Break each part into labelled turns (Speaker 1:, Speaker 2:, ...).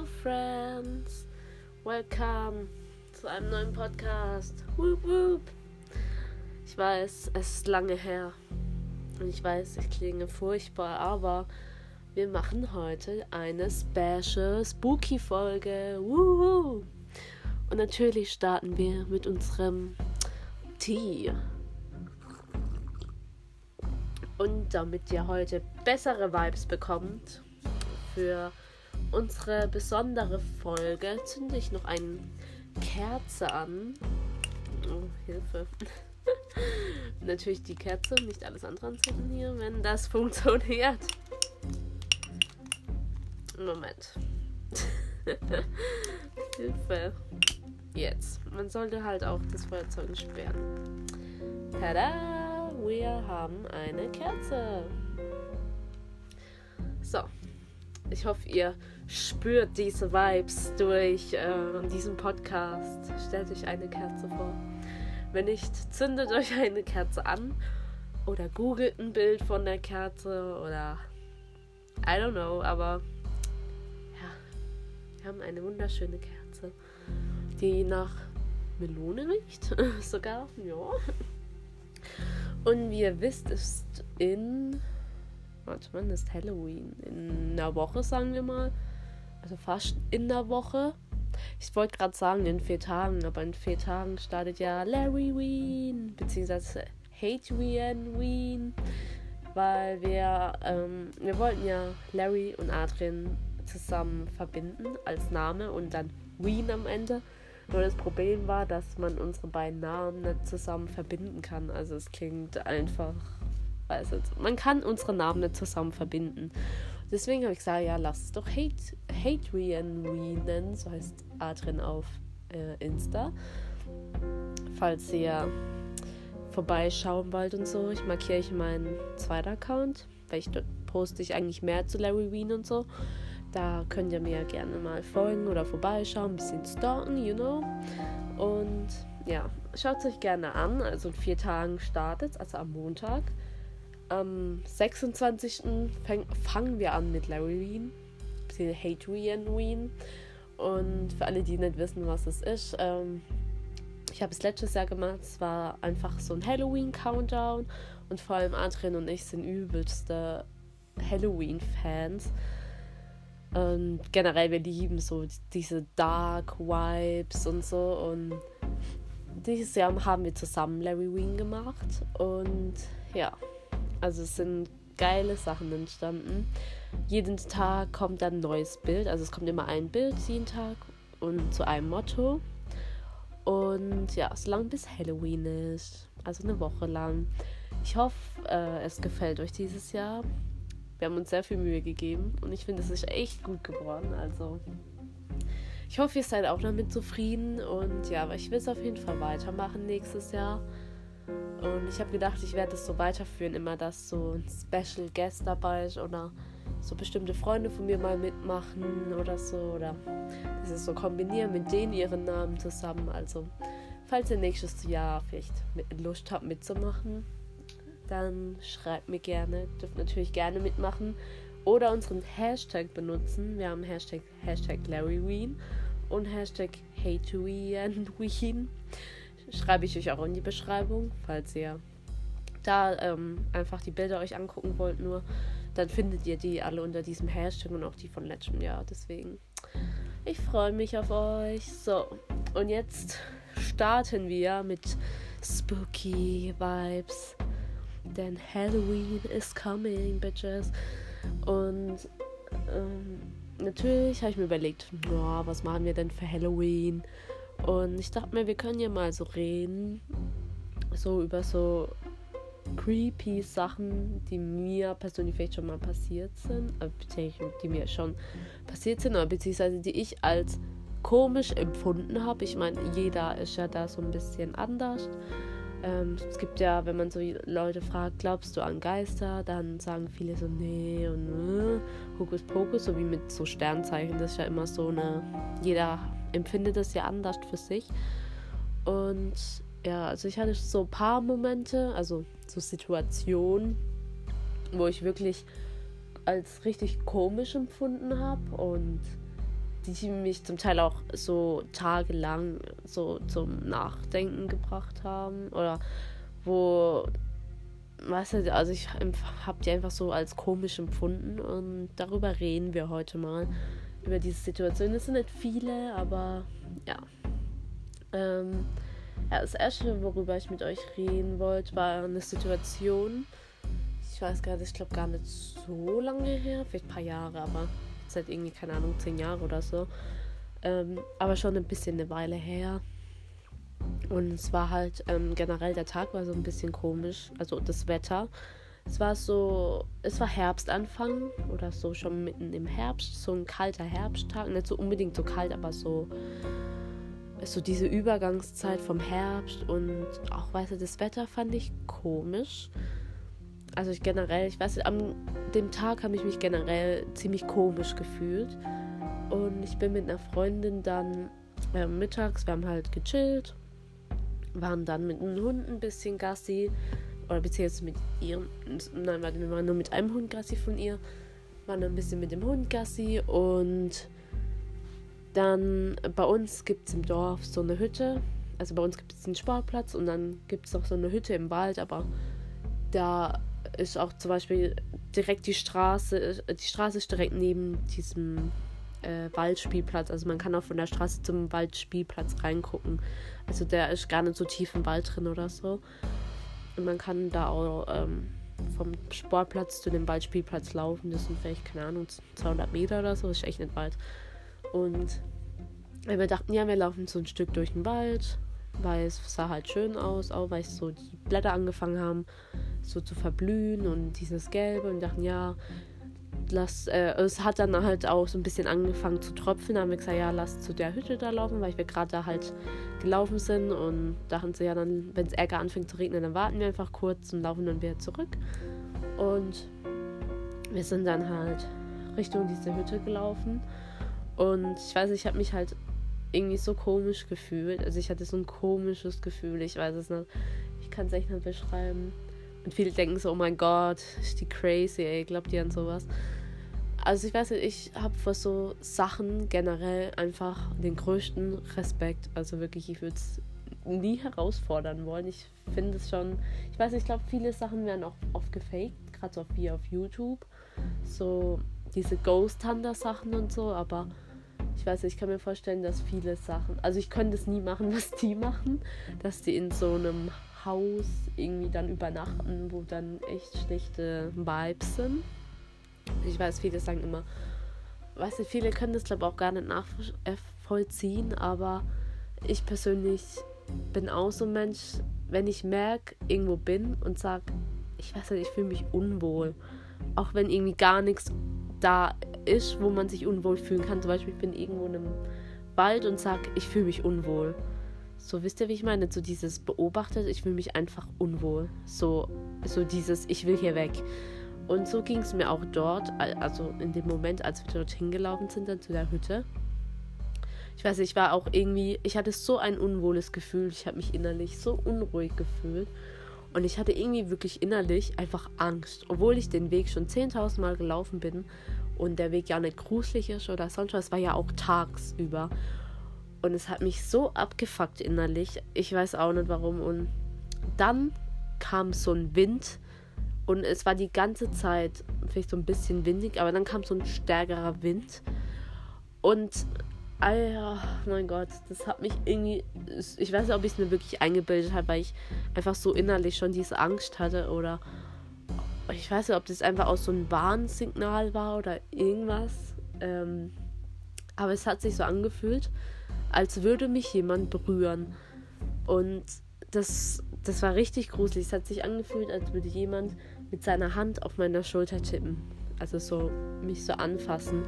Speaker 1: Hello Friends, welcome zu einem neuen Podcast. Woop woop. Ich weiß, es ist lange her und ich weiß, ich klinge furchtbar, aber wir machen heute eine Special Spooky Folge. Woo! Und natürlich starten wir mit unserem Tee. Und damit ihr heute bessere Vibes bekommt für unsere besondere Folge, zünde ich noch eine Kerze an. Oh, Hilfe. Natürlich die Kerze, nicht alles andere anzünden hier, wenn das funktioniert. Moment. Hilfe. Jetzt. Man sollte halt auch das Feuerzeug sperren. Tada! Wir haben eine Kerze. So. Ich hoffe, ihr spürt diese Vibes durch äh, diesen Podcast. Stellt euch eine Kerze vor. Wenn nicht, zündet euch eine Kerze an oder googelt ein Bild von der Kerze oder I don't know, aber wir haben eine wunderschöne Kerze, die nach Melone riecht. Sogar, ja. Und wie ihr wisst, ist in. Wann ist Halloween? In einer Woche, sagen wir mal. Also fast in der Woche. Ich wollte gerade sagen in vier Tagen, aber in vier Tagen startet ja Larry Ween, beziehungsweise Hate Ween Ween, weil wir, ähm, wir wollten ja Larry und Adrian zusammen verbinden als Name und dann Wien am Ende. Nur das Problem war, dass man unsere beiden Namen nicht zusammen verbinden kann. Also es klingt einfach, weiß nicht, man kann unsere Namen nicht zusammen verbinden. Deswegen habe ich gesagt, ja, lass es doch Hate Wien nennen, so heißt Adrian auf äh, Insta. Falls ihr vorbeischauen wollt und so, ich markiere ich meinen zweiten Account, weil ich dort poste ich eigentlich mehr zu Larry Wien und so. Da könnt ihr mir gerne mal folgen oder vorbeischauen, ein bisschen stalken, you know. Und ja, schaut es euch gerne an. Also in vier Tagen startet es, also am Montag. Am 26. Fang, fangen wir an mit Larry Wien, Wien Wien. Und für alle, die nicht wissen, was es ist, ähm, ich habe es letztes Jahr gemacht. Es war einfach so ein Halloween-Countdown. Und vor allem Adrian und ich sind übelste Halloween-Fans. Und generell, wir lieben so diese Dark Vibes und so. Und dieses Jahr haben wir zusammen Larry Ween gemacht. Und ja, also es sind geile Sachen entstanden. Jeden Tag kommt ein neues Bild. Also es kommt immer ein Bild jeden Tag und zu einem Motto. Und ja, so lange bis Halloween ist. Also eine Woche lang. Ich hoffe, äh, es gefällt euch dieses Jahr. Wir haben uns sehr viel Mühe gegeben und ich finde, es ist echt gut geworden. Also ich hoffe, ihr seid auch damit zufrieden und ja, aber ich will es auf jeden Fall weitermachen nächstes Jahr. Und ich habe gedacht, ich werde es so weiterführen, immer dass so ein Special Guest dabei ist oder so bestimmte Freunde von mir mal mitmachen oder so. Oder das ist so kombinieren mit denen ihren Namen zusammen. Also, falls ihr nächstes Jahr vielleicht Lust habt mitzumachen, dann schreibt mir gerne. Dürft natürlich gerne mitmachen. Oder unseren Hashtag benutzen. Wir haben Hashtag, Hashtag LarryWeen und Hashtag HateWeen. Schreibe ich euch auch in die Beschreibung, falls ihr da ähm, einfach die Bilder euch angucken wollt. Nur dann findet ihr die alle unter diesem Hashtag und auch die von letztem Jahr. Deswegen, ich freue mich auf euch. So, und jetzt starten wir mit Spooky Vibes. Denn Halloween is coming, bitches. Und ähm, natürlich habe ich mir überlegt, oh, was machen wir denn für Halloween? Und ich dachte mir, wir können ja mal so reden. So über so creepy Sachen, die mir persönlich vielleicht schon mal passiert sind. Äh, die mir schon passiert sind, oder beziehungsweise die ich als komisch empfunden habe. Ich meine, jeder ist ja da so ein bisschen anders. Ähm, es gibt ja, wenn man so Leute fragt, glaubst du an Geister, dann sagen viele so, nee und äh, Hokus Pokus, so wie mit so Sternzeichen. Das ist ja immer so eine, jeder empfindet das ja anders für sich. Und ja, also ich hatte so ein paar Momente, also so Situationen, wo ich wirklich als richtig komisch empfunden habe und die mich zum Teil auch so tagelang so zum Nachdenken gebracht haben. Oder wo, weißt du, also ich habe die einfach so als komisch empfunden und darüber reden wir heute mal. Über diese Situation. Es sind nicht viele, aber ja. Ähm, ja, das erste, worüber ich mit euch reden wollte, war eine Situation. Ich weiß gar nicht, ich glaube gar nicht so lange her, vielleicht ein paar Jahre, aber seit irgendwie, keine Ahnung, zehn Jahre oder so. Ähm, aber schon ein bisschen eine Weile her. Und es war halt ähm, generell der Tag war so ein bisschen komisch, also das Wetter. Es war so, es war Herbstanfang oder so schon mitten im Herbst, so ein kalter Herbsttag, nicht so unbedingt so kalt, aber so so diese Übergangszeit vom Herbst und auch, weißt du, das Wetter fand ich komisch. Also ich generell, ich weiß nicht, an dem Tag habe ich mich generell ziemlich komisch gefühlt. Und ich bin mit einer Freundin dann äh, mittags, wir haben halt gechillt, waren dann mit einem Hund ein bisschen Gassi. Oder beziehungsweise mit ihr. Nein, warte, wir waren nur mit einem Hund Gassi von ihr. Waren ein bisschen mit dem Hund Gassi und dann bei uns gibt es im Dorf so eine Hütte. Also bei uns gibt es einen Sportplatz und dann gibt es noch so eine Hütte im Wald, aber da ist auch zum Beispiel direkt die Straße, die Straße ist direkt neben diesem äh, Waldspielplatz. Also man kann auch von der Straße zum Waldspielplatz reingucken. Also der ist gar nicht so tief im Wald drin oder so. Und man kann da auch ähm, vom Sportplatz zu dem Waldspielplatz laufen. Das sind vielleicht, keine Ahnung, 200 Meter oder so. Das ist echt nicht weit. Und wir dachten, ja, wir laufen so ein Stück durch den Wald, weil es sah halt schön aus, auch weil so die Blätter angefangen haben, so zu verblühen und dieses Gelbe und dachten, ja, lass, äh, es hat dann halt auch so ein bisschen angefangen zu tröpfeln. Da haben wir gesagt, ja, lass zu der Hütte da laufen, weil wir gerade da halt gelaufen sind und dachten sie, ja, dann, wenn es Ärger anfängt zu regnen, dann warten wir einfach kurz und laufen dann wieder zurück. Und wir sind dann halt Richtung diese Hütte gelaufen und ich weiß, ich habe mich halt irgendwie so komisch gefühlt. Also ich hatte so ein komisches Gefühl. Ich weiß es nicht. Ich kann es echt nicht beschreiben. Und viele denken so, oh mein Gott, ist die crazy, ey, glaubt ihr an sowas? Also ich weiß nicht, ich habe vor so Sachen generell einfach den größten Respekt. Also wirklich, ich würde es nie herausfordern wollen. Ich finde es schon, ich weiß nicht, ich glaube, viele Sachen werden auch oft gefaked, gerade so wie auf YouTube. So diese Ghost Hunter Sachen und so, aber ich weiß nicht, ich kann mir vorstellen, dass viele Sachen, also ich könnte es nie machen, was die machen, dass die in so einem Haus irgendwie dann übernachten, wo dann echt schlechte Vibes sind. Ich weiß, viele sagen immer, weiß nicht, viele können das glaube ich auch gar nicht nachvollziehen, aber ich persönlich bin auch so ein Mensch, wenn ich merke, irgendwo bin und sage, ich weiß nicht, ich fühle mich unwohl, auch wenn irgendwie gar nichts da ist, wo man sich unwohl fühlen kann. Zum Beispiel, ich bin irgendwo in einem Wald und sage, ich fühle mich unwohl. So, wisst ihr, wie ich meine? So dieses beobachtet, ich fühle mich einfach unwohl. So, so dieses, ich will hier weg. Und so ging es mir auch dort, also in dem Moment, als wir dort hingelaufen sind, dann zu der Hütte. Ich weiß nicht, ich war auch irgendwie, ich hatte so ein unwohles Gefühl, ich habe mich innerlich so unruhig gefühlt. Und ich hatte irgendwie wirklich innerlich einfach Angst, obwohl ich den Weg schon 10.000 Mal gelaufen bin und der Weg ja nicht gruselig ist oder sonst was. War ja auch tagsüber. Und es hat mich so abgefuckt innerlich. Ich weiß auch nicht warum. Und dann kam so ein Wind und es war die ganze Zeit vielleicht so ein bisschen windig, aber dann kam so ein stärkerer Wind. Und Alter, mein Gott, das hat mich irgendwie. Ich weiß nicht, ob ich es mir wirklich eingebildet habe, weil ich einfach so innerlich schon diese Angst hatte oder. Ich weiß nicht, ob das einfach auch so ein Warnsignal war oder irgendwas. Ähm, aber es hat sich so angefühlt, als würde mich jemand berühren. Und das, das war richtig gruselig. Es hat sich angefühlt, als würde jemand mit seiner Hand auf meiner Schulter tippen. Also so mich so anfassen.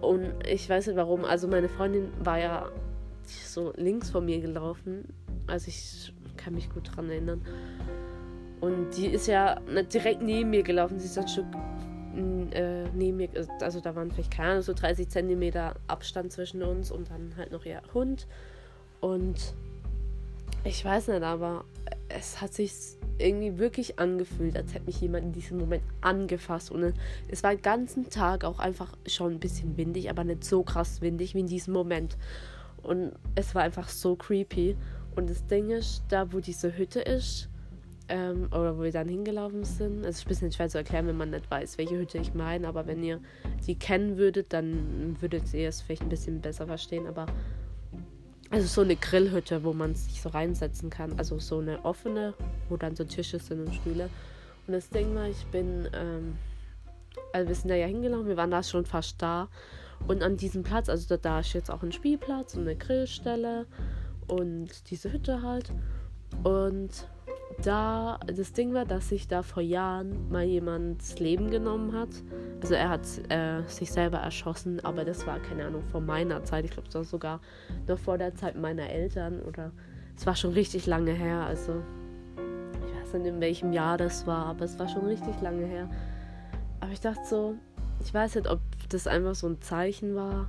Speaker 1: Und ich weiß nicht warum. Also meine Freundin war ja so links von mir gelaufen. Also ich kann mich gut dran erinnern. Und die ist ja direkt neben mir gelaufen. Sie ist ein Stück äh, neben mir. Also da waren vielleicht keine Ahnung, so 30 Zentimeter Abstand zwischen uns und dann halt noch ihr Hund. Und ich weiß nicht, aber es hat sich irgendwie wirklich angefühlt, als hätte mich jemand in diesem Moment angefasst. Und es war den ganzen Tag auch einfach schon ein bisschen windig, aber nicht so krass windig wie in diesem Moment. Und es war einfach so creepy. Und das Ding ist, da wo diese Hütte ist, ähm, oder wo wir dann hingelaufen sind, es ist ein bisschen schwer zu erklären, wenn man nicht weiß, welche Hütte ich meine, aber wenn ihr die kennen würdet, dann würdet ihr es vielleicht ein bisschen besser verstehen. Aber also so eine Grillhütte, wo man sich so reinsetzen kann. Also so eine offene, wo dann so Tische sind und Stühle. Und das Ding war, ich bin, ähm, also wir sind da ja hingelaufen, wir waren da schon fast da. Und an diesem Platz, also da, da ist jetzt auch ein Spielplatz und eine Grillstelle und diese Hütte halt. Und da, das Ding war, dass sich da vor Jahren mal jemand das Leben genommen hat. Also er hat äh, sich selber erschossen, aber das war, keine Ahnung, vor meiner Zeit. Ich glaube, das war sogar noch vor der Zeit meiner Eltern oder es war schon richtig lange her. Also ich weiß nicht, in welchem Jahr das war, aber es war schon richtig lange her. Aber ich dachte so, ich weiß nicht, ob das einfach so ein Zeichen war.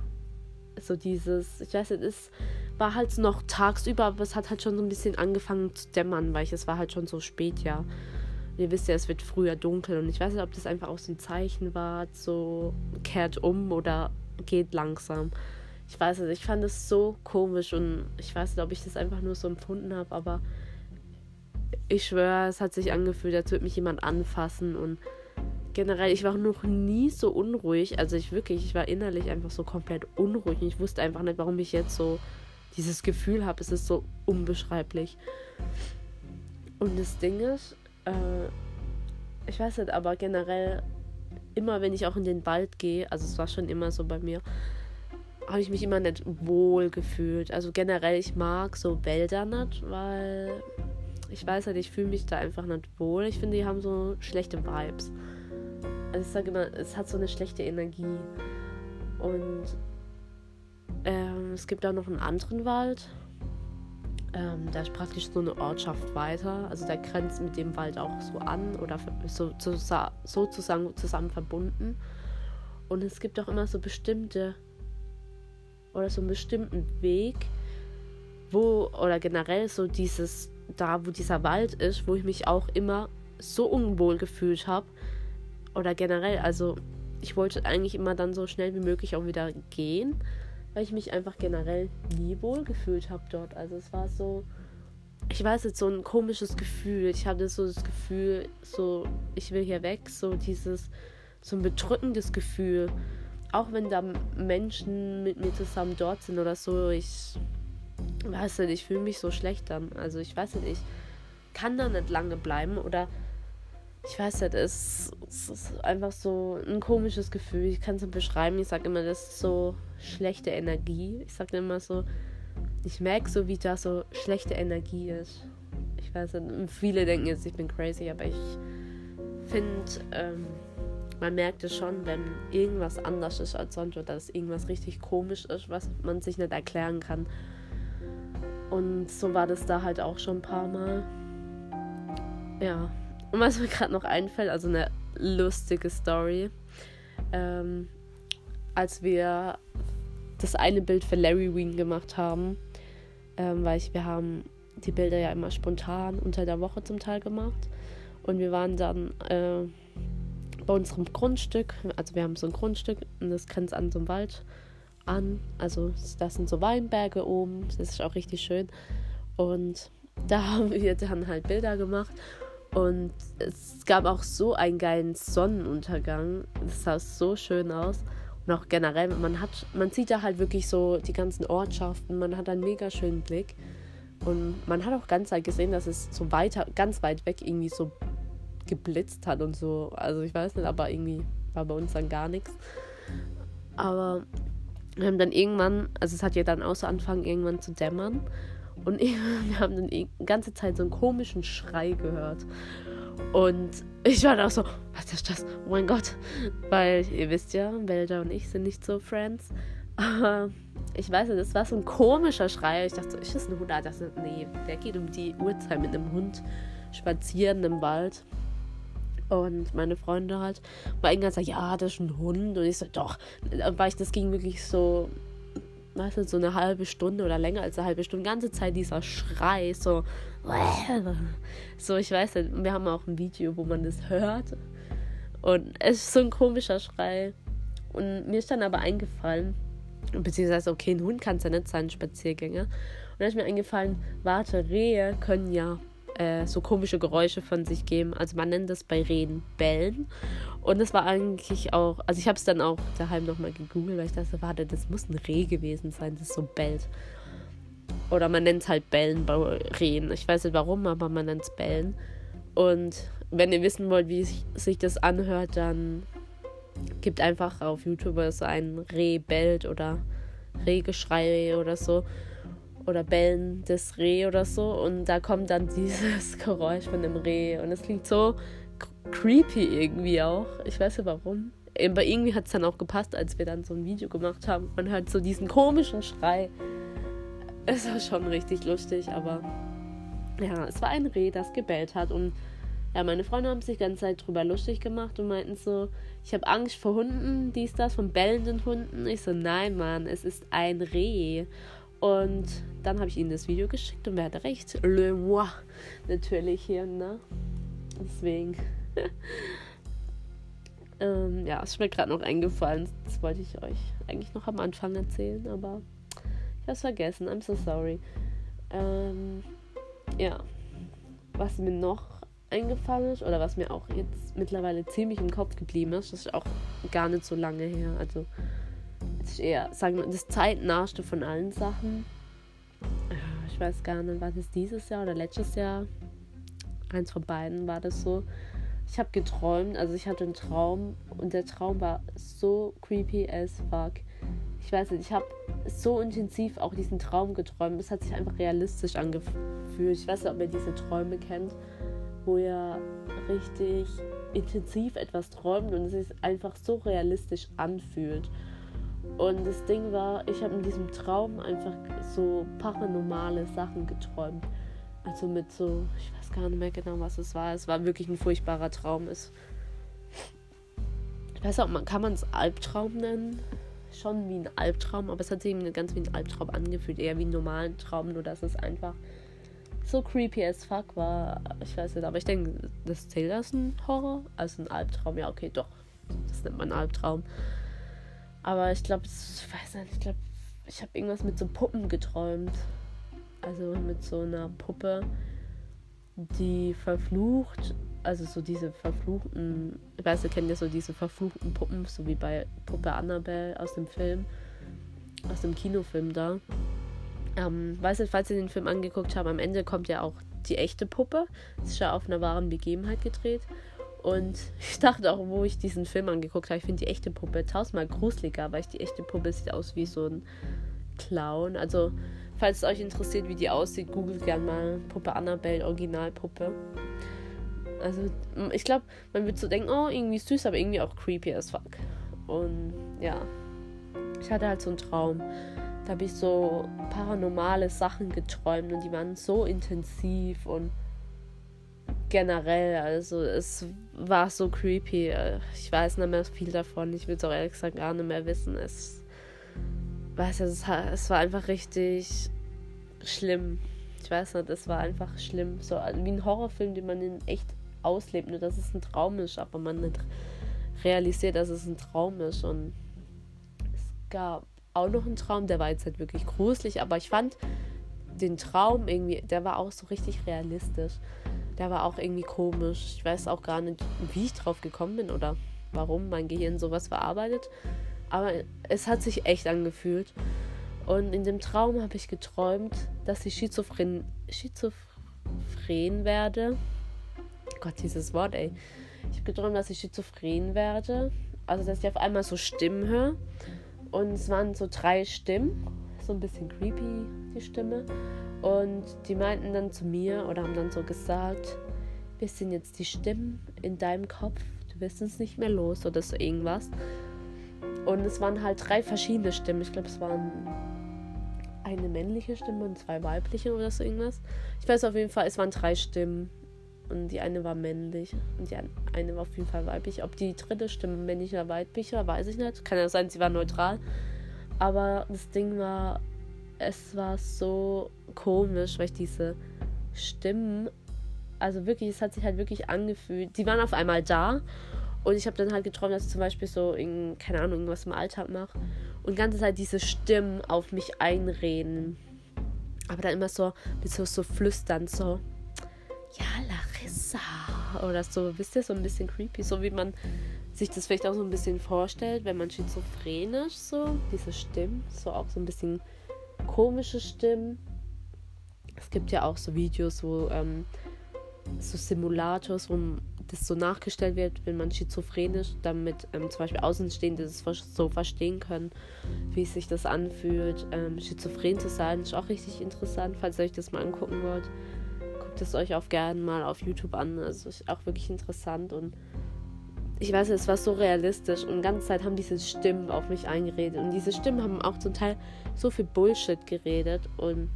Speaker 1: So dieses, ich weiß nicht, es war halt noch tagsüber, aber es hat halt schon so ein bisschen angefangen zu dämmern, weil ich, es war halt schon so spät, ja. ihr wisst ja, es wird früher dunkel und ich weiß nicht, ob das einfach auch so ein Zeichen war, so kehrt um oder geht langsam. Ich weiß nicht, ich fand es so komisch und ich weiß nicht, ob ich das einfach nur so empfunden habe, aber ich schwöre, es hat sich angefühlt, als würde mich jemand anfassen und generell, ich war noch nie so unruhig. Also ich wirklich, ich war innerlich einfach so komplett unruhig. Und ich wusste einfach nicht, warum ich jetzt so dieses Gefühl habe. Es ist so unbeschreiblich. Und das Ding ist, äh, ich weiß nicht, aber generell, immer wenn ich auch in den Wald gehe, also es war schon immer so bei mir, habe ich mich immer nicht wohl gefühlt. Also generell, ich mag so Wälder nicht, weil ich weiß halt, ich fühle mich da einfach nicht wohl. Ich finde, die haben so schlechte Vibes. Also ich sage immer, es hat so eine schlechte Energie. Und ähm, es gibt auch noch einen anderen Wald. Ähm, da ist praktisch so eine Ortschaft weiter. Also der grenzt mit dem Wald auch so an oder so, so, sozusagen zusammen verbunden. Und es gibt auch immer so bestimmte oder so einen bestimmten Weg, wo oder generell so dieses da, wo dieser Wald ist, wo ich mich auch immer so unwohl gefühlt habe, oder generell, also ich wollte eigentlich immer dann so schnell wie möglich auch wieder gehen, weil ich mich einfach generell nie wohl gefühlt habe dort. Also es war so, ich weiß jetzt, so ein komisches Gefühl. Ich hatte so das Gefühl, so, ich will hier weg, so dieses, so ein bedrückendes Gefühl. Auch wenn da Menschen mit mir zusammen dort sind oder so, ich weiß nicht, ich fühle mich so schlecht dann. Also ich weiß nicht, ich kann da nicht lange bleiben oder ich weiß nicht, es, es ist einfach so ein komisches Gefühl. Ich kann es nicht beschreiben. Ich sage immer, das ist so schlechte Energie. Ich sage immer so, ich merke so, wie da so schlechte Energie ist. Ich weiß nicht, viele denken jetzt, ich bin crazy, aber ich finde, ähm, man merkt es schon, wenn irgendwas anders ist als sonst oder dass irgendwas richtig komisch ist, was man sich nicht erklären kann. Und so war das da halt auch schon ein paar Mal. Ja, und was mir gerade noch einfällt, also eine lustige Story. Ähm, als wir das eine Bild für Larry Ween gemacht haben, ähm, weil ich, wir haben die Bilder ja immer spontan unter der Woche zum Teil gemacht. Und wir waren dann äh, bei unserem Grundstück, also wir haben so ein Grundstück und das grenzt an so einem Wald an. Also das sind so Weinberge oben, das ist auch richtig schön. Und da haben wir dann halt Bilder gemacht. Und es gab auch so einen geilen Sonnenuntergang. Das sah so schön aus. Und auch generell, man hat, man sieht da halt wirklich so die ganzen Ortschaften, man hat einen mega schönen Blick. Und man hat auch ganz halt gesehen, dass es so weiter, ganz weit weg irgendwie so geblitzt hat und so. Also ich weiß nicht, aber irgendwie war bei uns dann gar nichts. Aber wir haben dann irgendwann, also es hat ja dann auch so angefangen, irgendwann zu dämmern. Und wir haben dann die ganze Zeit so einen komischen Schrei gehört. Und ich war dann auch so, was ist das? Oh mein Gott. Weil ihr wisst ja, Wälder und ich sind nicht so Friends. Aber ich weiß nicht, das war so ein komischer Schrei. Ich dachte so, ist das ein Hund? Ah, das ist, nee, der geht um die Uhrzeit mit einem Hund spazieren im Wald. Und meine Freunde halt, war irgendwann so, ja, das ist ein Hund. Und ich so, doch. Weil ich, das ging wirklich so du, so eine halbe Stunde oder länger als eine halbe Stunde, ganze Zeit dieser Schrei, so, so, ich weiß nicht, wir haben auch ein Video, wo man das hört. Und es ist so ein komischer Schrei. Und mir ist dann aber eingefallen, beziehungsweise, okay, ein Hund kann es ja nicht sein, Spaziergänger. Und dann ist mir eingefallen, warte, Rehe können ja äh, so komische Geräusche von sich geben. Also man nennt das bei Rehen Bellen. Und das war eigentlich auch, also ich habe es dann auch daheim nochmal gegoogelt, weil ich dachte, warte, das muss ein Reh gewesen sein, das so bellt. Oder man nennt es halt Bellen bei Rehen. Ich weiß nicht warum, aber man nennt es Bellen. Und wenn ihr wissen wollt, wie sich das anhört, dann gibt einfach auf YouTube so ein Reh bellt oder Rehgeschrei oder so oder Bellen des Reh oder so und da kommt dann dieses Geräusch von dem Reh und es klingt so creepy irgendwie auch. Ich weiß nicht warum. Aber irgendwie hat es dann auch gepasst, als wir dann so ein Video gemacht haben. Man hört so diesen komischen Schrei. Es war schon richtig lustig, aber ja, es war ein Reh, das gebellt hat und ja, meine Freunde haben sich die ganze Zeit drüber lustig gemacht und meinten so, ich habe Angst vor Hunden, dies, das, von bellenden Hunden. Ich so, nein, Mann, es ist ein Reh. Und dann habe ich ihnen das Video geschickt und wer hatte recht? Le moi. Natürlich hier, ne? Deswegen. ähm, ja, es ist mir gerade noch eingefallen. Das wollte ich euch eigentlich noch am Anfang erzählen, aber ich habe es vergessen. I'm so sorry. Ähm, ja. Was mir noch eingefallen ist oder was mir auch jetzt mittlerweile ziemlich im Kopf geblieben ist, das ist auch gar nicht so lange her. Also das ist eher, sagen wir, das zeitnahste von allen Sachen. Ich weiß gar nicht, war das dieses Jahr oder letztes Jahr? Eins von beiden war das so. Ich habe geträumt, also ich hatte einen Traum und der Traum war so creepy as fuck. Ich weiß nicht, ich habe so intensiv auch diesen Traum geträumt. Es hat sich einfach realistisch angefühlt. Ich weiß nicht, ob ihr diese Träume kennt, wo ihr richtig intensiv etwas träumt und es sich einfach so realistisch anfühlt. Und das Ding war, ich habe in diesem Traum einfach so paranormale Sachen geträumt. Also mit so, ich weiß gar nicht mehr genau, was es war. Es war wirklich ein furchtbarer Traum. Es, ich weiß auch, man, kann man es Albtraum nennen? Schon wie ein Albtraum, aber es hat sich eben ganz wie ein Albtraum angefühlt. Eher wie einen normalen Traum, nur dass es einfach so creepy as fuck war. Ich weiß nicht, aber ich denke, das zählt als ein Horror. Also ein Albtraum, ja, okay, doch. Das nennt man Albtraum. Aber ich glaube, ich weiß nicht, ich glaube, ich habe irgendwas mit so Puppen geträumt. Also mit so einer Puppe, die verflucht, also so diese verfluchten, ich weiß, ihr kennt ja so diese verfluchten Puppen, so wie bei Puppe Annabelle aus dem Film, aus dem Kinofilm da. Ähm, weiß nicht, falls ihr den Film angeguckt habt, am Ende kommt ja auch die echte Puppe. Das ist ja auf einer wahren Begebenheit gedreht. Und ich dachte auch, wo ich diesen Film angeguckt habe, ich finde die echte Puppe tausendmal gruseliger, weil ich die echte Puppe sieht aus wie so ein Clown. Also, falls es euch interessiert, wie die aussieht, googelt gerne mal Puppe Annabelle, Originalpuppe. Also, ich glaube, man wird so denken, oh, irgendwie süß, aber irgendwie auch creepy as fuck. Und ja, ich hatte halt so einen Traum. Da habe ich so paranormale Sachen geträumt und die waren so intensiv und generell, also es war so creepy. Ich weiß nicht mehr viel davon. Ich will es auch ehrlich gesagt gar nicht mehr wissen. Es, weiß es, es war einfach richtig schlimm. Ich weiß nicht, es war einfach schlimm. So wie ein Horrorfilm, den man in echt auslebt, nur dass es ein Traum ist, aber man nicht realisiert, dass es ein Traum ist. Und es gab auch noch einen Traum, der war jetzt halt wirklich gruselig, aber ich fand den Traum irgendwie, der war auch so richtig realistisch der war auch irgendwie komisch. Ich weiß auch gar nicht, wie ich drauf gekommen bin oder warum mein Gehirn sowas verarbeitet. Aber es hat sich echt angefühlt. Und in dem Traum habe ich geträumt, dass ich schizophren, schizophren werde. Gott, dieses Wort, ey. Ich habe geträumt, dass ich schizophren werde. Also, dass ich auf einmal so Stimmen höre. Und es waren so drei Stimmen. So ein bisschen creepy, die Stimme. Und die meinten dann zu mir oder haben dann so gesagt, wir sind jetzt die Stimmen in deinem Kopf, du wirst uns nicht mehr los oder so irgendwas. Und es waren halt drei verschiedene Stimmen. Ich glaube, es waren eine männliche Stimme und zwei weibliche oder so irgendwas. Ich weiß auf jeden Fall, es waren drei Stimmen. Und die eine war männlich und die eine war auf jeden Fall weiblich. Ob die dritte Stimme männlich oder weiblich war, weiß ich nicht. Kann ja sein, sie war neutral. Aber das Ding war, es war so komisch, weil ich diese Stimmen, also wirklich, es hat sich halt wirklich angefühlt. Die waren auf einmal da und ich habe dann halt geträumt, dass ich zum Beispiel so, in, keine Ahnung, irgendwas im Alltag mache und ganze Zeit diese Stimmen auf mich einreden. Aber dann immer so, so, so flüstern, so, ja, Larissa. Oder so, wisst ihr, so ein bisschen creepy, so wie man sich das vielleicht auch so ein bisschen vorstellt, wenn man schizophrenisch so, diese Stimmen, so auch so ein bisschen komische Stimmen. Es gibt ja auch so Videos, wo ähm, so Simulators, wo das so nachgestellt wird, wenn man schizophrenisch, damit ähm, zum Beispiel Außenstehende das so verstehen können, wie sich das anfühlt. Ähm, schizophren zu sein ist auch richtig interessant, falls ihr euch das mal angucken wollt. Guckt es euch auch gerne mal auf YouTube an. Also ist auch wirklich interessant und ich weiß, es war so realistisch und die ganze Zeit haben diese Stimmen auf mich eingeredet und diese Stimmen haben auch zum Teil so viel Bullshit geredet und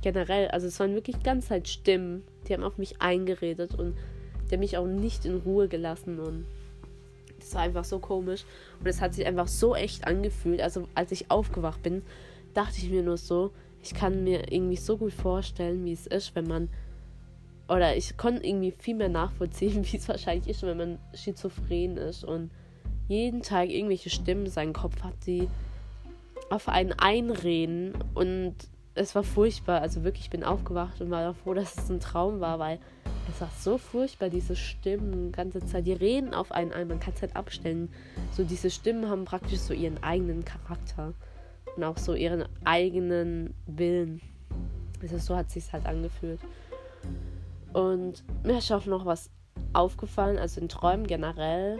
Speaker 1: generell, also es waren wirklich ganz Zeit Stimmen, die haben auf mich eingeredet und der mich auch nicht in Ruhe gelassen und das war einfach so komisch und es hat sich einfach so echt angefühlt. Also als ich aufgewacht bin, dachte ich mir nur so, ich kann mir irgendwie so gut vorstellen, wie es ist, wenn man oder ich konnte irgendwie viel mehr nachvollziehen, wie es wahrscheinlich ist, wenn man schizophren ist und jeden Tag irgendwelche Stimmen in seinem Kopf hat, die auf einen einreden und es war furchtbar. Also wirklich, ich bin aufgewacht und war froh, dass es ein Traum war, weil es war so furchtbar, diese Stimmen die ganze Zeit. Die reden auf einen ein, man kann es halt abstellen. So diese Stimmen haben praktisch so ihren eigenen Charakter und auch so ihren eigenen Willen. Also so hat es sich halt angefühlt. Und mir ist auch noch was aufgefallen, also in Träumen generell,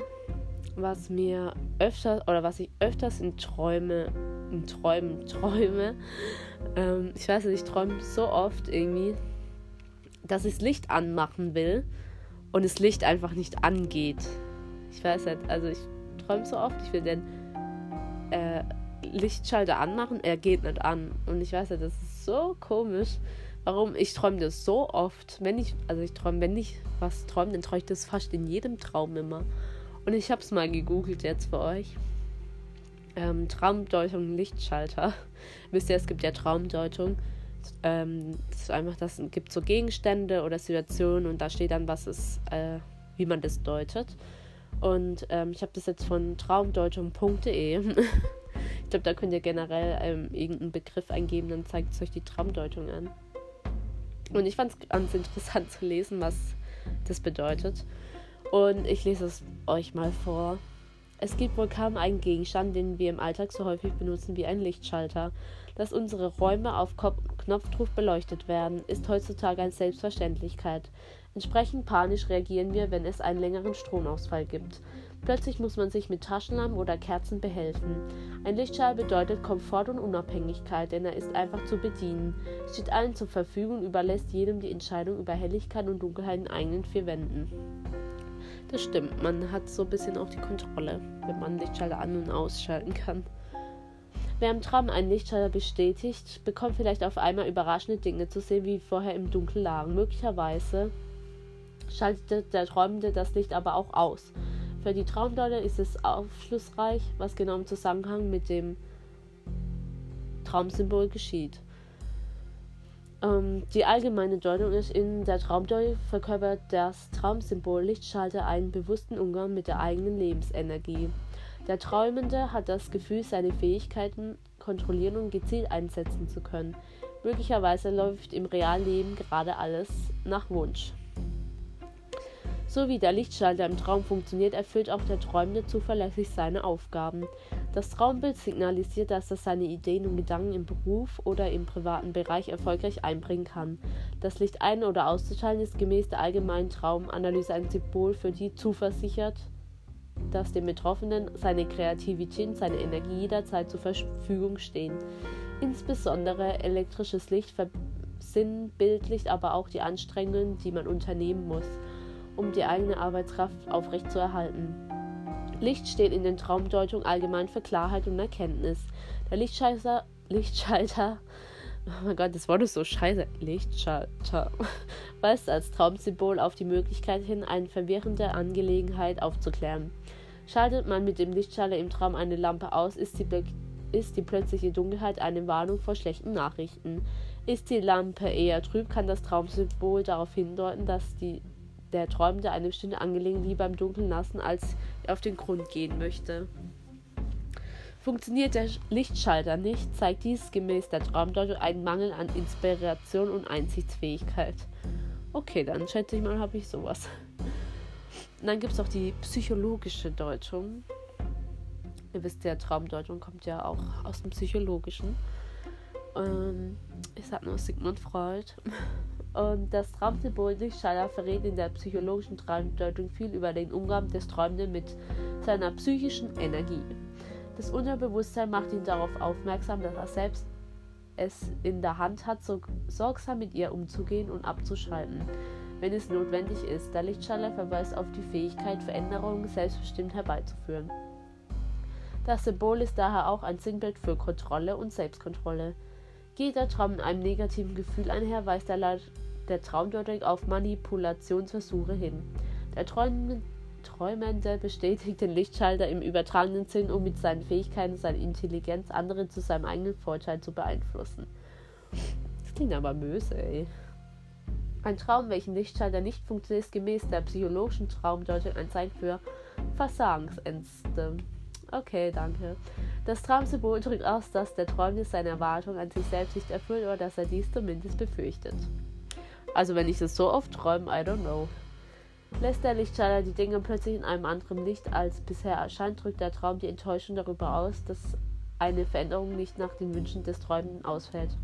Speaker 1: was mir öfter oder was ich öfters in Träume, in Träumen träume. Ähm, ich weiß nicht, ich träume so oft irgendwie, dass ich das Licht anmachen will und das Licht einfach nicht angeht. Ich weiß nicht, also ich träume so oft, ich will den äh, Lichtschalter anmachen, er geht nicht an. Und ich weiß nicht, das ist so komisch warum ich träume das so oft. Wenn ich, also ich träume, wenn ich was träume, dann träume ich das fast in jedem Traum immer. Und ich habe es mal gegoogelt jetzt für euch. Ähm, Traumdeutung Lichtschalter. Wisst ihr, es gibt ja Traumdeutung. Ähm, das ist einfach, das gibt so Gegenstände oder Situationen und da steht dann, was es, äh, wie man das deutet. Und ähm, ich habe das jetzt von traumdeutung.de. ich glaube, da könnt ihr generell ähm, irgendeinen Begriff eingeben, dann zeigt es euch die Traumdeutung an. Und ich fand es ganz interessant zu lesen, was das bedeutet. Und ich lese es euch mal vor. Es gibt wohl kaum einen Gegenstand, den wir im Alltag so häufig benutzen wie ein Lichtschalter. Dass unsere Räume auf Knopfdruck beleuchtet werden, ist heutzutage eine Selbstverständlichkeit. Entsprechend panisch reagieren wir, wenn es einen längeren Stromausfall gibt. Plötzlich muss man sich mit Taschenlampen oder Kerzen behelfen. Ein Lichtschalter bedeutet Komfort und Unabhängigkeit, denn er ist einfach zu bedienen, steht allen zur Verfügung und überlässt jedem die Entscheidung über Helligkeit und Dunkelheit in eigenen vier Wänden. Das stimmt, man hat so ein bisschen auch die Kontrolle, wenn man Lichtschalter an- und ausschalten kann. Wer im Traum einen Lichtschalter bestätigt, bekommt vielleicht auf einmal überraschende Dinge zu sehen, wie vorher im Dunkeln lagen. Möglicherweise schaltet der Träumende das Licht aber auch aus für die Traumdeuter ist es aufschlussreich, was genau im Zusammenhang mit dem Traumsymbol geschieht. Ähm, die allgemeine Deutung ist, in der Traumdeutung verkörpert das Traumsymbol Lichtschalter einen bewussten Umgang mit der eigenen Lebensenergie. Der Träumende hat das Gefühl, seine Fähigkeiten kontrollieren und gezielt einsetzen zu können. Möglicherweise läuft im Realleben gerade alles nach Wunsch. So wie der Lichtschalter im Traum funktioniert, erfüllt auch der Träumende zuverlässig seine Aufgaben. Das Traumbild signalisiert, dass er seine Ideen und Gedanken im Beruf oder im privaten Bereich erfolgreich einbringen kann. Das Licht ein- oder auszuschalten ist gemäß der allgemeinen Traumanalyse ein Symbol für die Zuversichert, dass dem Betroffenen seine Kreativität und seine Energie jederzeit zur Verfügung stehen. Insbesondere elektrisches Licht versinnbildlicht aber auch die Anstrengungen, die man unternehmen muss um die eigene Arbeitskraft aufrechtzuerhalten. Licht steht in den Traumdeutungen allgemein für Klarheit und Erkenntnis. Der Lichtschalter, Lichtschalter, oh mein Gott, das Wort ist so scheiße, Lichtschalter, weist als Traumsymbol auf die Möglichkeit hin, eine verwirrende Angelegenheit aufzuklären. Schaltet man mit dem Lichtschalter im Traum eine Lampe aus, ist sie ist die plötzliche Dunkelheit eine Warnung vor schlechten Nachrichten. Ist die Lampe eher trüb, kann das Traumsymbol darauf hindeuten, dass die, der Träumende eine bestimmte Angelegenheit lieber im Dunkeln lassen, als auf den Grund gehen möchte. Funktioniert der Lichtschalter nicht, zeigt dies gemäß der Traumdeutung einen Mangel an Inspiration und Einsichtsfähigkeit. Okay, dann schätze ich mal, habe ich sowas. Und dann gibt es auch die psychologische Deutung. Ihr wisst ja, Traumdeutung kommt ja auch aus dem Psychologischen. Ähm, ich sag nur Sigmund Freud. Und das Traumsymbol Lichtschalter verrät in der psychologischen Traumdeutung viel über den Umgang des Träumenden mit seiner psychischen Energie. Das Unterbewusstsein macht ihn darauf aufmerksam, dass er selbst es in der Hand hat, so sorgsam mit ihr umzugehen und abzuschalten, wenn es notwendig ist. Der Lichtschalter verweist auf die Fähigkeit, Veränderungen selbstbestimmt herbeizuführen. Das Symbol ist daher auch ein Sinnbild für Kontrolle und Selbstkontrolle. Geht der Traum mit einem negativen Gefühl einher, weist der, der Traumdeutung auf Manipulationsversuche hin. Der Träum Träumende bestätigt den Lichtschalter im übertragenen Sinn, um mit seinen Fähigkeiten und seiner Intelligenz andere zu seinem eigenen Vorteil zu beeinflussen. Das klingt aber böse, ey. Ein Traum, welchen Lichtschalter nicht funktioniert, ist gemäß der psychologischen Traumdeutung ein Zeichen für Versagensängste. Okay, danke. Das Traumsymbol drückt aus, dass der Träumende seine Erwartungen an sich selbst nicht erfüllt oder dass er dies zumindest befürchtet. Also wenn ich das so oft träume, I don't know. Lässt der Lichtschalter die Dinge plötzlich in einem anderen Licht als bisher erscheint, drückt der Traum die Enttäuschung darüber aus, dass eine Veränderung nicht nach den Wünschen des Träumenden ausfällt.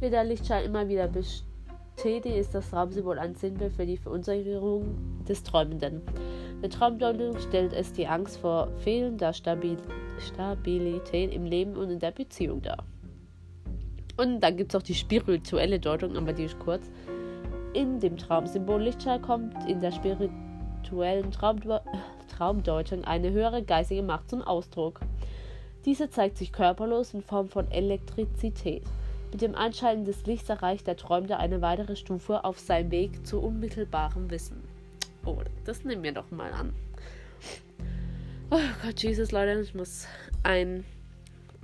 Speaker 1: Wird der Lichtschalter immer wieder bestätigt, ist das Traumsymbol ein Sinnbild für die Verunsicherung des Träumenden. Der Traumdeutung stellt es die Angst vor fehlender Stabil Stabilität im Leben und in der Beziehung dar. Und dann gibt es auch die spirituelle Deutung, aber die ist kurz in dem Traumsymbol Lichtschall kommt in der spirituellen Traumde Traumdeutung eine höhere geistige Macht zum Ausdruck. Diese zeigt sich körperlos in Form von Elektrizität. Mit dem Einschalten des Lichts erreicht der Träumende eine weitere Stufe auf seinem Weg zu unmittelbarem Wissen. Oh, das nehmen wir doch mal an. Oh Gott, Jesus, Leute, ich muss ein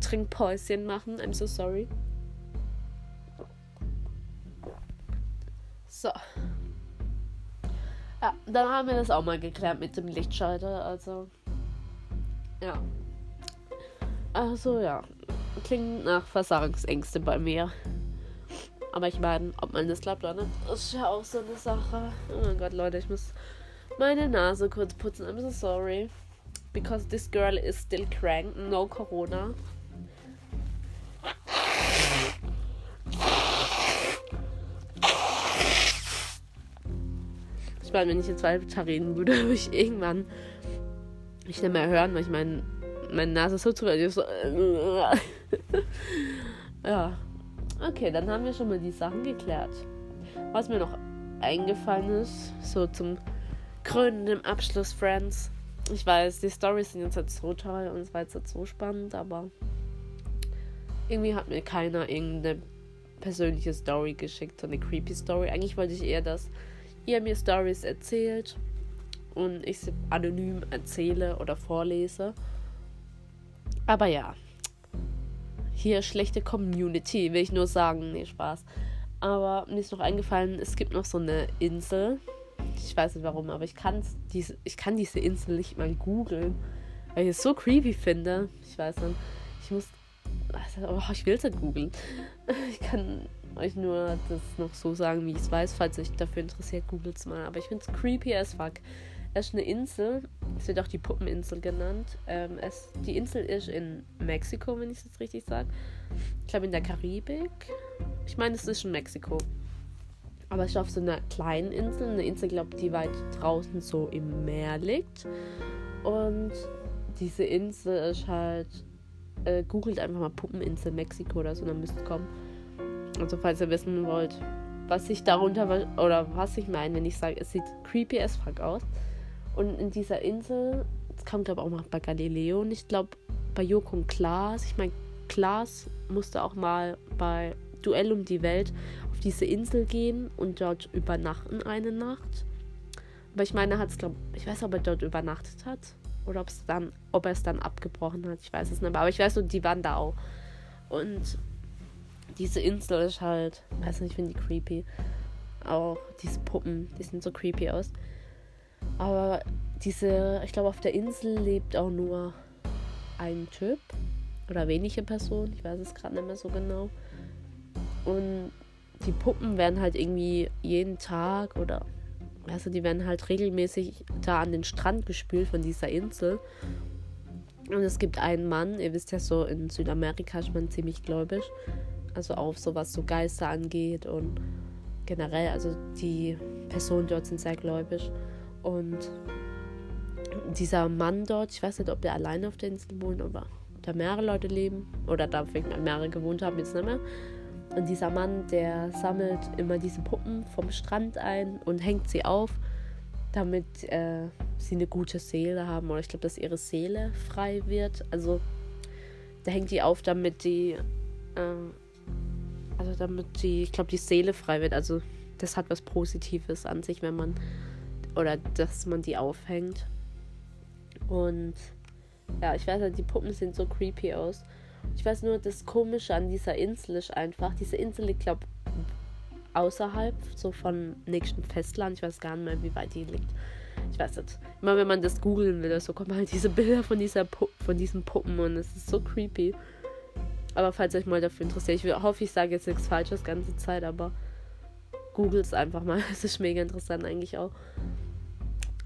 Speaker 1: Trinkpäuschen machen. I'm so sorry. So. Ja, dann haben wir das auch mal geklärt mit dem Lichtschalter. Also. Ja. Also ja. Klingt nach Versagensängste bei mir. Aber ich meine, ob man das klappt oder nicht, ist ja auch so eine Sache. Oh mein Gott, Leute, ich muss meine Nase kurz putzen. I'm so sorry. Because this girl is still crank. No Corona. Ich meine, wenn ich jetzt weiter reden würde, würde ich irgendwann nicht mehr hören, weil ich mein, meine Nase so zu Ja. Okay, dann haben wir schon mal die Sachen geklärt. Was mir noch eingefallen ist, so zum krönenden Abschluss, Friends. Ich weiß, die Storys sind jetzt halt so toll und es war jetzt halt so spannend, aber irgendwie hat mir keiner irgendeine persönliche Story geschickt, so eine creepy Story. Eigentlich wollte ich eher das ihr mir Stories erzählt und ich sie anonym erzähle oder vorlese. Aber ja, hier schlechte Community, will ich nur sagen. Nee, Spaß. Aber mir ist noch eingefallen, es gibt noch so eine Insel. Ich weiß nicht warum, aber ich, kann's, diese, ich kann diese Insel nicht mal googeln, weil ich es so creepy finde. Ich weiß nicht. Ich muss. Oh, ich will es nicht googeln. Ich kann euch nur das noch so sagen, wie ich es weiß. Falls euch dafür interessiert, googelt es mal. Aber ich finde es creepy as fuck. Es ist eine Insel. Es wird auch die Puppeninsel genannt. Ähm, es, die Insel ist in Mexiko, wenn ich es jetzt richtig sage. Ich glaube in der Karibik. Ich meine, es ist in Mexiko. Aber es ist auf so einer kleinen Insel. Eine Insel, glaube ich, die weit draußen so im Meer liegt. Und diese Insel ist halt. Äh, googelt einfach mal Puppeninsel Mexiko oder so, dann müsst ihr kommen. Also falls ihr wissen wollt, was ich darunter oder was ich meine, wenn ich sage, es sieht creepy as fuck aus. Und in dieser Insel, das kam glaube ich auch mal bei Galileo und ich glaube bei Joko und Klaas, ich meine, Klaas musste auch mal bei Duell um die Welt auf diese Insel gehen und dort übernachten eine Nacht. Aber ich meine, er hat es, glaube ich, weiß, ob er dort übernachtet hat Oder dann, ob er es dann abgebrochen hat. Ich weiß es nicht mehr. Aber ich weiß nur, die waren da auch. Und diese Insel ist halt, weiß nicht, ich finde die creepy. Auch diese Puppen, die sehen so creepy aus. Aber diese, ich glaube, auf der Insel lebt auch nur ein Typ oder wenige Personen. Ich weiß es gerade nicht mehr so genau. Und die Puppen werden halt irgendwie jeden Tag oder du, die werden halt regelmäßig da an den Strand gespült von dieser Insel. Und es gibt einen Mann, ihr wisst ja so, in Südamerika ist man ziemlich gläubig. Also auch so was so Geister angeht und generell, also die Personen dort sind sehr gläubig. Und dieser Mann dort, ich weiß nicht, ob der alleine auf der Insel wohnt oder da mehrere Leute leben oder da vielleicht mal mehrere gewohnt haben, jetzt nicht mehr. Und dieser Mann, der sammelt immer diese Puppen vom Strand ein und hängt sie auf, damit äh, sie eine gute Seele haben. Oder ich glaube, dass ihre Seele frei wird. Also der hängt die auf, damit die, äh, also damit die, ich glaube, die Seele frei wird. Also das hat was Positives an sich, wenn man, oder dass man die aufhängt. Und ja, ich weiß halt, die Puppen sehen so creepy aus. Ich weiß nur, das Komische an dieser Insel ist einfach, diese Insel liegt, glaube außerhalb, so von nächsten Festland. Ich weiß gar nicht mehr, wie weit die liegt. Ich weiß nicht. Immer wenn man das googeln will, so kommen halt diese Bilder von, dieser Pu von diesen Puppen und es ist so creepy. Aber falls euch mal dafür interessiert, ich hoffe, ich sage jetzt nichts Falsches ganze Zeit, aber googelt es einfach mal. Es ist mega interessant eigentlich auch.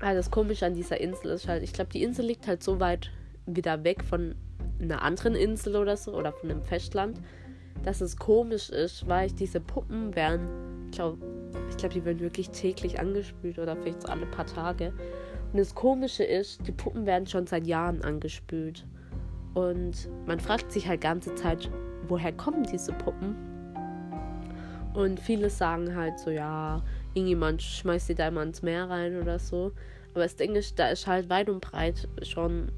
Speaker 1: Also das Komische an dieser Insel ist halt, ich glaube, die Insel liegt halt so weit wieder weg von einer anderen Insel oder so oder von einem Festland, dass es komisch ist, weil ich diese Puppen werden, ich glaube, ich glaube, die werden wirklich täglich angespült oder vielleicht so alle paar Tage. Und das Komische ist, die Puppen werden schon seit Jahren angespült. Und man fragt sich halt ganze Zeit, woher kommen diese Puppen? Und viele sagen halt so, ja, irgendjemand schmeißt sie da immer ins Meer rein oder so. Aber das Ding ist, da ist halt weit und breit schon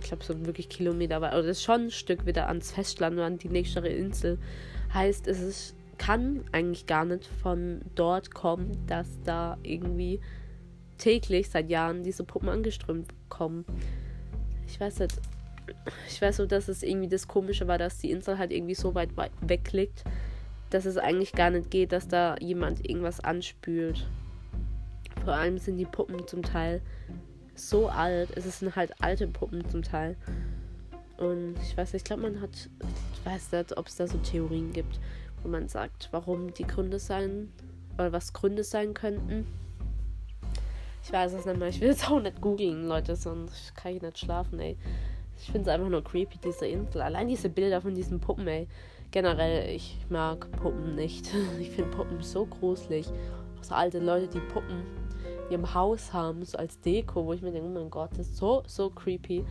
Speaker 1: ich glaube, so wirklich Kilometer weit, oder ist schon ein Stück wieder ans Festland oder an die nächste Insel. Heißt, es ist, kann eigentlich gar nicht von dort kommen, dass da irgendwie täglich seit Jahren diese Puppen angeströmt kommen. Ich weiß nicht. Ich weiß so, dass es irgendwie das Komische war, dass die Insel halt irgendwie so weit weg liegt, dass es eigentlich gar nicht geht, dass da jemand irgendwas anspült. Vor allem sind die Puppen zum Teil so alt. Es sind halt alte Puppen zum Teil. Und ich weiß nicht, ich glaube, man hat, ich weiß nicht, ob es da so Theorien gibt, wo man sagt, warum die Gründe sein, oder was Gründe sein könnten. Ich weiß es nicht mehr. Ich will es auch nicht googeln, Leute, sonst kann ich nicht schlafen, ey. Ich finde es einfach nur creepy, diese Insel. Allein diese Bilder von diesen Puppen, ey. Generell, ich mag Puppen nicht. Ich finde Puppen so gruselig. Auch so alte Leute, die Puppen ihrem Haus haben, so als Deko, wo ich mir denke, oh mein Gott, das ist so, so creepy.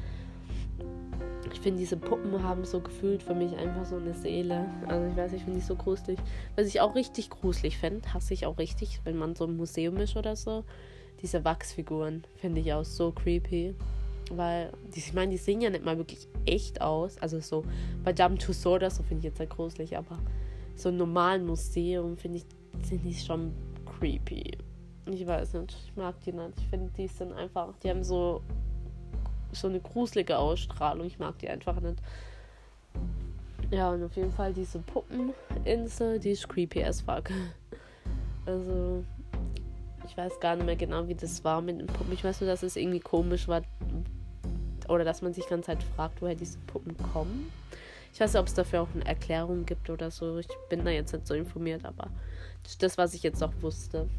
Speaker 1: Ich finde, diese Puppen haben so gefühlt für mich einfach so eine Seele. Also ich weiß, ich finde die so gruselig. Was ich auch richtig gruselig fände, hasse ich auch richtig, wenn man so im Museum ist oder so. Diese Wachsfiguren finde ich auch so creepy. Weil, die, ich meine, die sehen ja nicht mal wirklich echt aus. Also so bei Dumb Tussauds oder so finde ich jetzt halt gruselig, aber so im normalen Museum finde ich, sind die schon creepy. Ich weiß nicht. Ich mag die nicht. Ich finde, die sind einfach. Die haben so. so eine gruselige Ausstrahlung. Ich mag die einfach nicht. Ja, und auf jeden Fall diese Puppeninsel, die ist creepy as fuck. Also. Ich weiß gar nicht mehr genau, wie das war mit den Puppen. Ich weiß nur, dass es irgendwie komisch war. Oder dass man sich ganz halt fragt, woher diese Puppen kommen. Ich weiß nicht, ob es dafür auch eine Erklärung gibt oder so. Ich bin da jetzt nicht so informiert, aber das ist das, was ich jetzt auch wusste.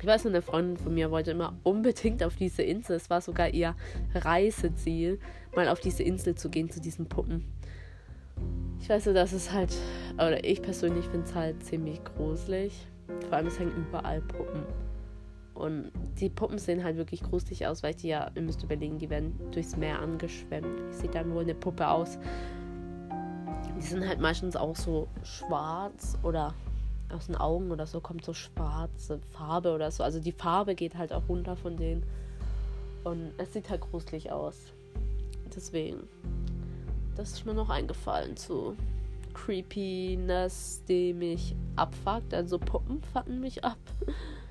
Speaker 1: Ich weiß eine Freundin von mir wollte immer unbedingt auf diese Insel. Es war sogar ihr Reiseziel, mal auf diese Insel zu gehen, zu diesen Puppen. Ich weiß nur, dass es halt, oder ich persönlich finde es halt ziemlich gruselig. Vor allem, es hängen überall Puppen. Und die Puppen sehen halt wirklich gruselig aus, weil die ja, ihr müsst überlegen, die werden durchs Meer angeschwemmt. Wie sieht dann wohl eine Puppe aus? Die sind halt meistens auch so schwarz oder aus den Augen oder so kommt so schwarze Farbe oder so. Also die Farbe geht halt auch runter von denen. Und es sieht halt gruselig aus. Deswegen. Das ist mir noch eingefallen zu Creepiness, die mich abfuckt. Also Puppen fucken mich ab.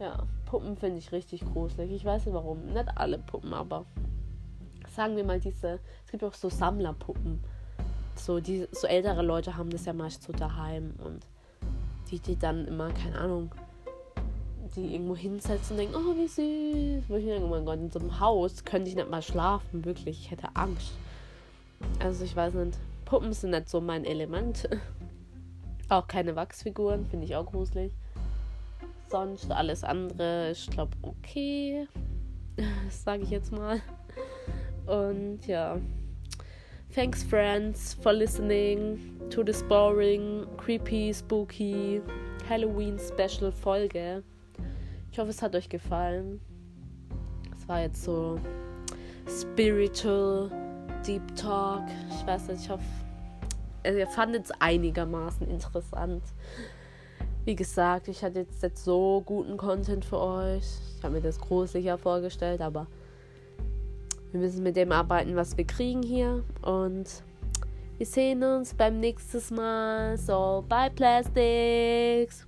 Speaker 1: ja, Puppen finde ich richtig gruselig. Ich weiß nicht warum. Nicht alle Puppen, aber sagen wir mal diese, es gibt auch so Sammlerpuppen. So, die, so ältere Leute haben das ja meist so daheim und die, die dann immer, keine Ahnung, die irgendwo hinsetzen und denken, oh, wie süß. Wo ich denke, oh mein Gott, in so einem Haus könnte ich nicht mal schlafen, wirklich. Ich hätte Angst. Also ich weiß nicht, Puppen sind nicht so mein Element. auch keine Wachsfiguren, finde ich auch gruselig. Sonst alles andere ist, glaube okay. Das sage ich jetzt mal. Und ja. Thanks, friends, for listening to this boring, creepy, spooky Halloween Special Folge. Ich hoffe, es hat euch gefallen. Es war jetzt so spiritual, deep talk. Ich weiß nicht, ich hoffe, ihr fandet es einigermaßen interessant. Wie gesagt, ich hatte jetzt nicht so guten Content für euch. Ich habe mir das gruseliger vorgestellt, aber wir müssen mit dem arbeiten, was wir kriegen hier. Und wir sehen uns beim nächsten Mal. So, bye Plastics.